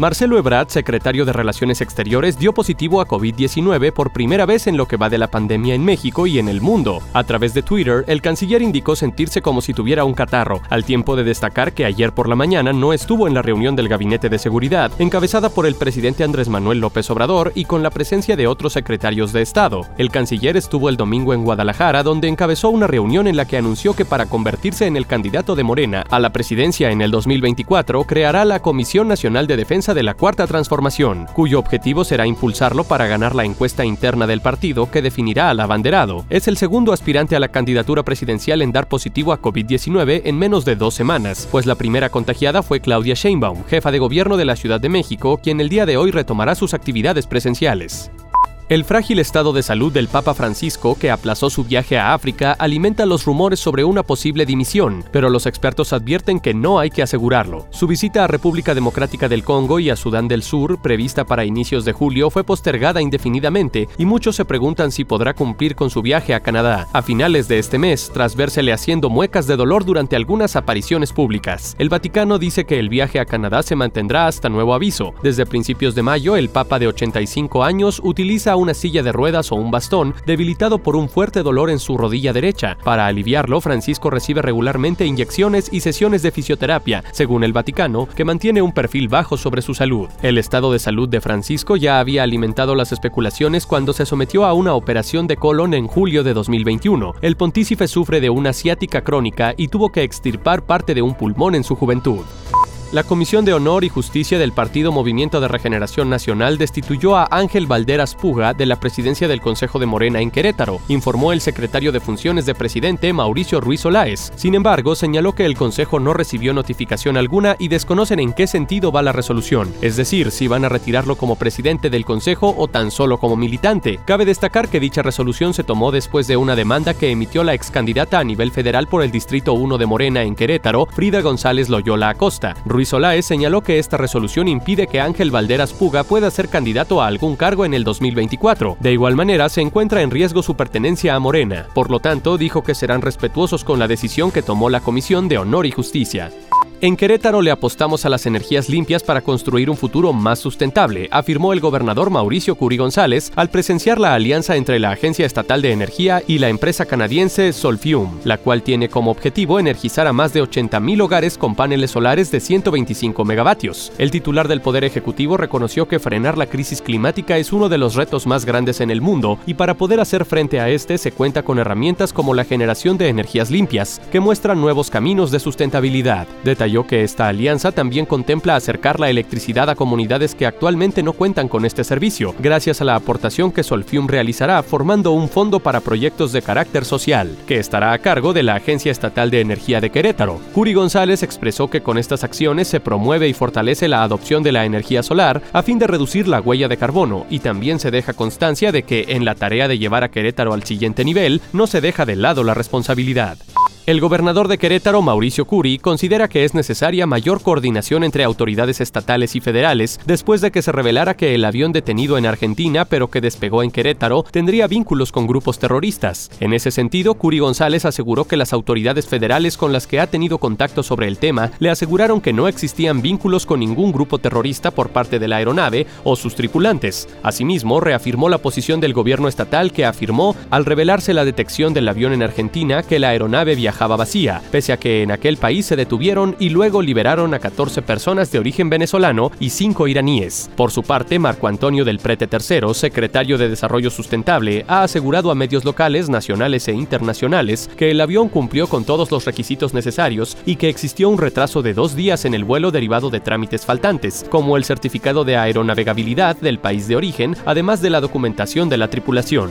Marcelo Ebrard, secretario de Relaciones Exteriores, dio positivo a COVID-19 por primera vez en lo que va de la pandemia en México y en el mundo. A través de Twitter, el canciller indicó sentirse como si tuviera un catarro, al tiempo de destacar que ayer por la mañana no estuvo en la reunión del Gabinete de Seguridad, encabezada por el presidente Andrés Manuel López Obrador y con la presencia de otros secretarios de Estado. El canciller estuvo el domingo en Guadalajara, donde encabezó una reunión en la que anunció que para convertirse en el candidato de Morena a la presidencia en el 2024, creará la Comisión Nacional de Defensa de la Cuarta Transformación, cuyo objetivo será impulsarlo para ganar la encuesta interna del partido que definirá al abanderado. Es el segundo aspirante a la candidatura presidencial en dar positivo a COVID-19 en menos de dos semanas, pues la primera contagiada fue Claudia Sheinbaum, jefa de gobierno de la Ciudad de México, quien el día de hoy retomará sus actividades presenciales. El frágil estado de salud del Papa Francisco, que aplazó su viaje a África, alimenta los rumores sobre una posible dimisión, pero los expertos advierten que no hay que asegurarlo. Su visita a República Democrática del Congo y a Sudán del Sur, prevista para inicios de julio, fue postergada indefinidamente y muchos se preguntan si podrá cumplir con su viaje a Canadá a finales de este mes, tras vérsele haciendo muecas de dolor durante algunas apariciones públicas. El Vaticano dice que el viaje a Canadá se mantendrá hasta nuevo aviso. Desde principios de mayo, el Papa de 85 años utiliza una silla de ruedas o un bastón, debilitado por un fuerte dolor en su rodilla derecha. Para aliviarlo, Francisco recibe regularmente inyecciones y sesiones de fisioterapia, según el Vaticano, que mantiene un perfil bajo sobre su salud. El estado de salud de Francisco ya había alimentado las especulaciones cuando se sometió a una operación de colon en julio de 2021. El pontícipe sufre de una ciática crónica y tuvo que extirpar parte de un pulmón en su juventud. La Comisión de Honor y Justicia del Partido Movimiento de Regeneración Nacional destituyó a Ángel Valderas Puga de la presidencia del Consejo de Morena en Querétaro, informó el secretario de Funciones de Presidente Mauricio Ruiz Olaez. Sin embargo, señaló que el Consejo no recibió notificación alguna y desconocen en qué sentido va la resolución, es decir, si van a retirarlo como presidente del Consejo o tan solo como militante. Cabe destacar que dicha resolución se tomó después de una demanda que emitió la ex candidata a nivel federal por el Distrito 1 de Morena en Querétaro, Frida González Loyola Acosta. Ruiz Solaes señaló que esta resolución impide que Ángel Valderas Puga pueda ser candidato a algún cargo en el 2024. De igual manera, se encuentra en riesgo su pertenencia a Morena. Por lo tanto, dijo que serán respetuosos con la decisión que tomó la Comisión de Honor y Justicia. En Querétaro le apostamos a las energías limpias para construir un futuro más sustentable, afirmó el gobernador Mauricio Curi González al presenciar la alianza entre la Agencia Estatal de Energía y la empresa canadiense Solfium, la cual tiene como objetivo energizar a más de 80.000 hogares con paneles solares de 125 megavatios. El titular del Poder Ejecutivo reconoció que frenar la crisis climática es uno de los retos más grandes en el mundo y para poder hacer frente a este se cuenta con herramientas como la generación de energías limpias, que muestran nuevos caminos de sustentabilidad que esta alianza también contempla acercar la electricidad a comunidades que actualmente no cuentan con este servicio, gracias a la aportación que Solfium realizará formando un fondo para proyectos de carácter social, que estará a cargo de la Agencia Estatal de Energía de Querétaro. Curi González expresó que con estas acciones se promueve y fortalece la adopción de la energía solar a fin de reducir la huella de carbono y también se deja constancia de que en la tarea de llevar a Querétaro al siguiente nivel no se deja de lado la responsabilidad. El gobernador de Querétaro, Mauricio Curi, considera que es necesaria mayor coordinación entre autoridades estatales y federales después de que se revelara que el avión detenido en Argentina pero que despegó en Querétaro tendría vínculos con grupos terroristas. En ese sentido, Curi González aseguró que las autoridades federales con las que ha tenido contacto sobre el tema le aseguraron que no existían vínculos con ningún grupo terrorista por parte de la aeronave o sus tripulantes. Asimismo, reafirmó la posición del gobierno estatal que afirmó, al revelarse la detección del avión en Argentina, que la aeronave viajaba vacía, pese a que en aquel país se detuvieron y luego liberaron a 14 personas de origen venezolano y 5 iraníes. Por su parte, Marco Antonio del Prete III, secretario de Desarrollo Sustentable, ha asegurado a medios locales, nacionales e internacionales que el avión cumplió con todos los requisitos necesarios y que existió un retraso de dos días en el vuelo derivado de trámites faltantes, como el certificado de aeronavegabilidad del país de origen, además de la documentación de la tripulación.